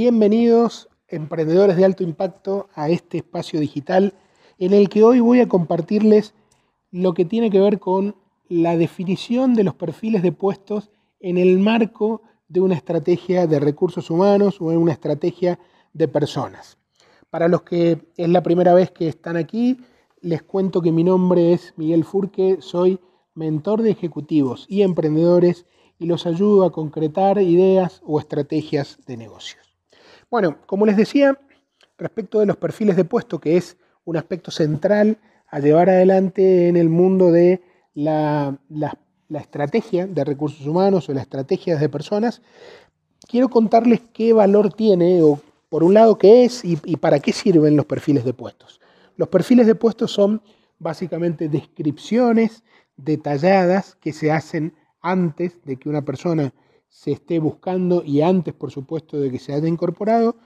Bienvenidos, emprendedores de alto impacto, a este espacio digital en el que hoy voy a compartirles lo que tiene que ver con la definición de los perfiles de puestos en el marco de una estrategia de recursos humanos o en una estrategia de personas. Para los que es la primera vez que están aquí, les cuento que mi nombre es Miguel Furque, soy mentor de ejecutivos y emprendedores y los ayudo a concretar ideas o estrategias de negocios. Bueno, como les decía, respecto de los perfiles de puesto, que es un aspecto central a llevar adelante en el mundo de la, estrategia de recursos humanos o la estrategia de personas, quiero contarles qué valor tiene, o por un lado qué es y, y para qué sirven los perfiles de puestos. Los perfiles de puestos son básicamente descripciones detalladas que se hacen antes de que una persona se esté buscando y antes, por supuesto, de que se haya incorporado,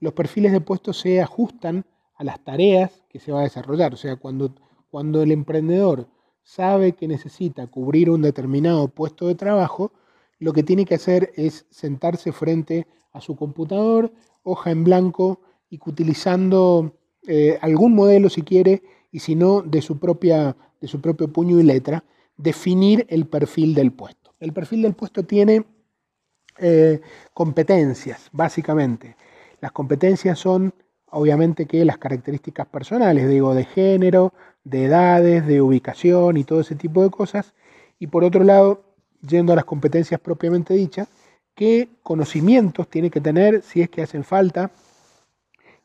los perfiles de puestos se ajustan a las tareas que se va a desarrollar. O sea, cuando, cuando el emprendedor sabe que necesita cubrir un determinado puesto de trabajo, lo que tiene que hacer es sentarse frente a su computador, hoja en blanco, y utilizando eh, algún modelo si quiere, y si no, de su, propia, de su propio puño y letra, definir el perfil del puesto. El perfil del puesto tiene eh, competencias, básicamente. Las competencias son, obviamente, que las características personales, digo, de género, de edades, de ubicación y todo ese tipo de cosas. Y por otro lado, yendo a las competencias propiamente dichas, qué conocimientos tiene que tener, si es que hacen falta,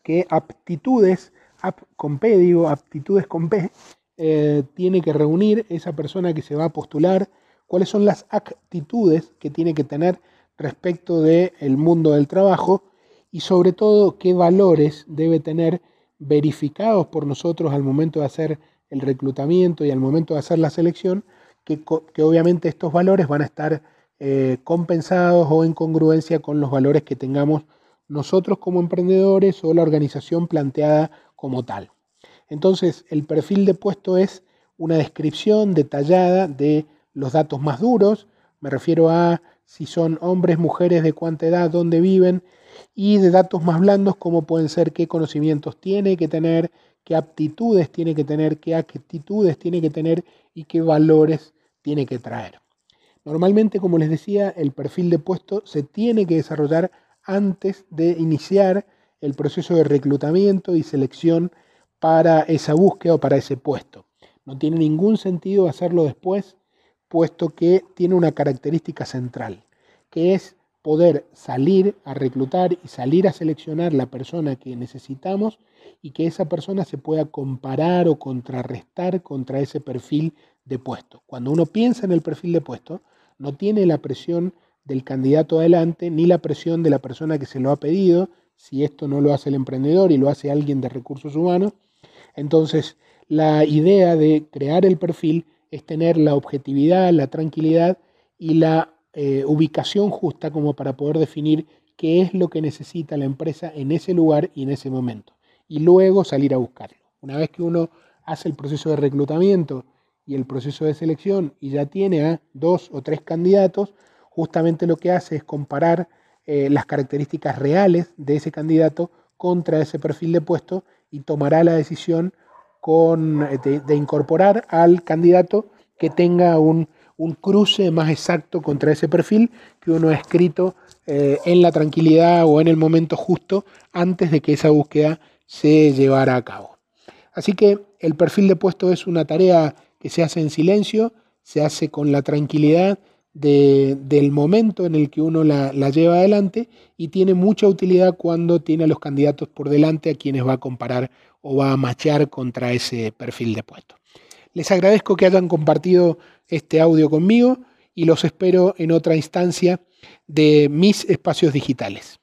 qué aptitudes, ap con P, digo, aptitudes con P, eh, tiene que reunir esa persona que se va a postular, cuáles son las actitudes que tiene que tener respecto del el mundo del trabajo y sobre todo qué valores debe tener verificados por nosotros al momento de hacer el reclutamiento y al momento de hacer la selección, que, que obviamente estos valores van a estar eh, compensados o en congruencia con los valores que tengamos nosotros como emprendedores o la organización planteada como tal. Entonces, el perfil de puesto es una descripción detallada de los datos más duros, me refiero a si son hombres, mujeres, de cuánta edad, dónde viven, y de datos más blandos como pueden ser qué conocimientos tiene que tener, qué aptitudes tiene que tener, qué actitudes tiene que tener y qué valores tiene que traer. Normalmente, como les decía, el perfil de puesto se tiene que desarrollar antes de iniciar el proceso de reclutamiento y selección para esa búsqueda o para ese puesto. No tiene ningún sentido hacerlo después puesto que tiene una característica central, que es poder salir a reclutar y salir a seleccionar la persona que necesitamos y que esa persona se pueda comparar o contrarrestar contra ese perfil de puesto. Cuando uno piensa en el perfil de puesto, no tiene la presión del candidato adelante ni la presión de la persona que se lo ha pedido, si esto no lo hace el emprendedor y lo hace alguien de recursos humanos. Entonces, la idea de crear el perfil es tener la objetividad, la tranquilidad y la eh, ubicación justa como para poder definir qué es lo que necesita la empresa en ese lugar y en ese momento. Y luego salir a buscarlo. Una vez que uno hace el proceso de reclutamiento y el proceso de selección y ya tiene a dos o tres candidatos, justamente lo que hace es comparar eh, las características reales de ese candidato contra ese perfil de puesto y tomará la decisión eh, de, incorporar al candidato que tenga un, cruce más exacto contra ese perfil que uno ha escrito eh, en la tranquilidad o en el momento justo antes de que esa búsqueda se llevara a cabo. Así que el perfil de puesto es una tarea que se hace en silencio, se hace con la tranquilidad del momento en el que uno la, lleva adelante y tiene mucha utilidad cuando tiene a los candidatos por delante a quienes va a comparar o va a machear contra ese perfil de puesto. Les agradezco que hayan compartido este audio conmigo y los espero en otra instancia de mis espacios digitales.